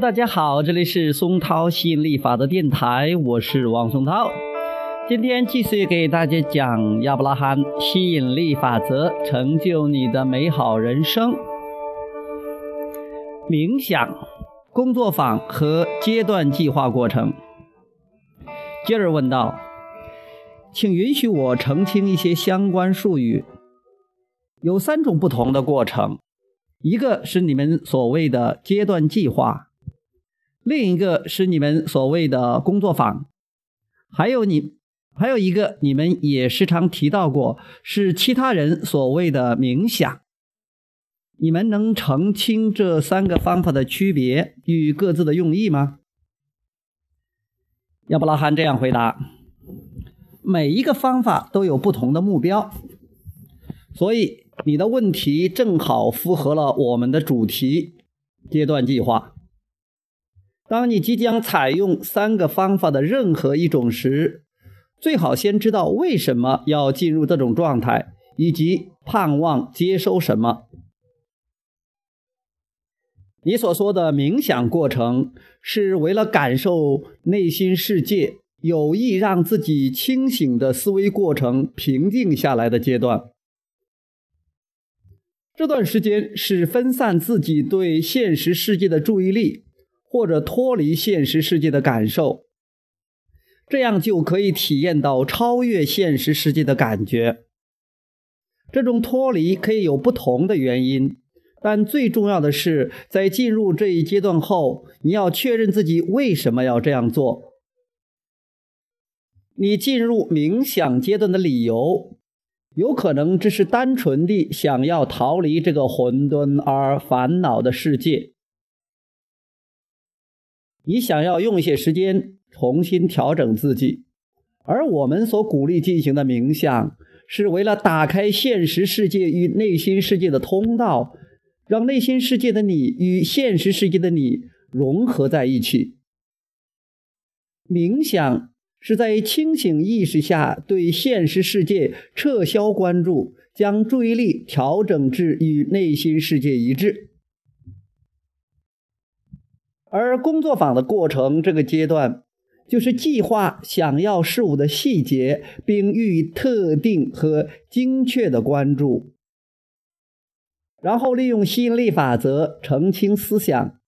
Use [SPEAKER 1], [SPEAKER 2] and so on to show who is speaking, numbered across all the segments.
[SPEAKER 1] 大家好，这里是松涛吸引力法则电台，我是王松涛。今天继续给大家讲亚伯拉罕吸引力法则，成就你的美好人生。冥想、工作坊和阶段计划过程。接着问道：“请允许我澄清一些相关术语。有三种不同的过程。”一个是你们所谓的阶段计划，另一个是你们所谓的工作坊，还有你还有一个你们也时常提到过，是其他人所谓的冥想。你们能澄清这三个方法的区别与各自的用意吗？亚伯拉罕这样回答：每一个方法都有不同的目标，所以。你的问题正好符合了我们的主题阶段计划。当你即将采用三个方法的任何一种时，最好先知道为什么要进入这种状态，以及盼望接收什么。你所说的冥想过程，是为了感受内心世界，有意让自己清醒的思维过程平静下来的阶段。这段时间是分散自己对现实世界的注意力，或者脱离现实世界的感受，这样就可以体验到超越现实世界的感觉。这种脱离可以有不同的原因，但最重要的是，在进入这一阶段后，你要确认自己为什么要这样做。你进入冥想阶段的理由。有可能只是单纯地想要逃离这个混沌而烦恼的世界，你想要用一些时间重新调整自己，而我们所鼓励进行的冥想，是为了打开现实世界与内心世界的通道，让内心世界的你与现实世界的你融合在一起。冥想。是在清醒意识下对现实世界撤销关注，将注意力调整至与内心世界一致。而工作坊的过程这个阶段，就是计划想要事物的细节，并予以特定和精确的关注，然后利用吸引力法则澄清思想。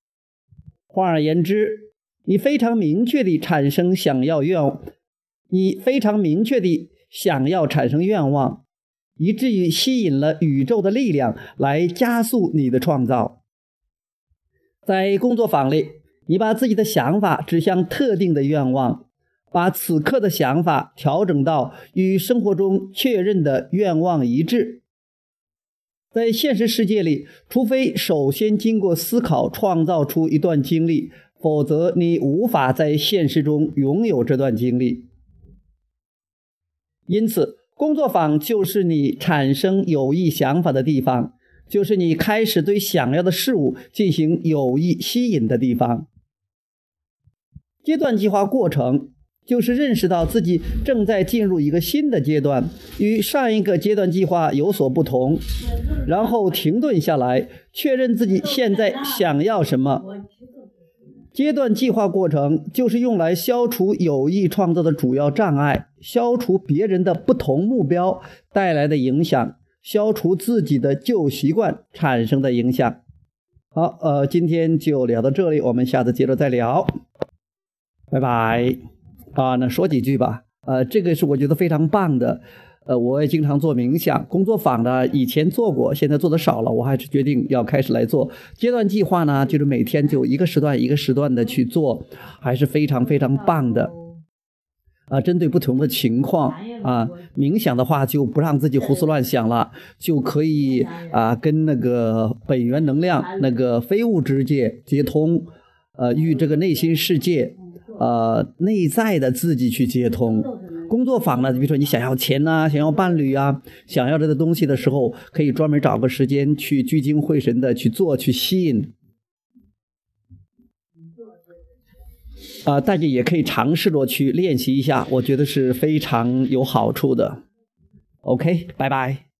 [SPEAKER 1] 换而言之。你非常明确地产生想要愿，你非常明确地想要产生愿望，以至于吸引了宇宙的力量来加速你的创造。在工作坊里，你把自己的想法指向特定的愿望，把此刻的想法调整到与生活中确认的愿望一致。在现实世界里，除非首先经过思考创造出一段经历。否则，你无法在现实中拥有这段经历。因此，工作坊就是你产生有益想法的地方，就是你开始对想要的事物进行有意吸引的地方。阶段计划过程就是认识到自己正在进入一个新的阶段，与上一个阶段计划有所不同，然后停顿下来，确认自己现在想要什么。阶段计划过程就是用来消除有意创造的主要障碍，消除别人的不同目标带来的影响，消除自己的旧习惯产生的影响。好，呃，今天就聊到这里，我们下次接着再聊，拜拜。啊，那说几句吧。呃，这个是我觉得非常棒的。呃，我也经常做冥想工作坊的，以前做过，现在做的少了。我还是决定要开始来做阶段计划呢，就是每天就一个时段一个时段的去做，还是非常非常棒的。啊，针对不同的情况啊，冥想的话就不让自己胡思乱想了，就可以啊跟那个本源能量、那个非物质界接通，呃，与这个内心世界，呃，内在的自己去接通。工作坊呢，比如说你想要钱呐，想要伴侣啊，想要这个东西的时候，可以专门找个时间去聚精会神的去做，去吸引。啊，大家也可以尝试着去练习一下，我觉得是非常有好处的。OK，拜拜。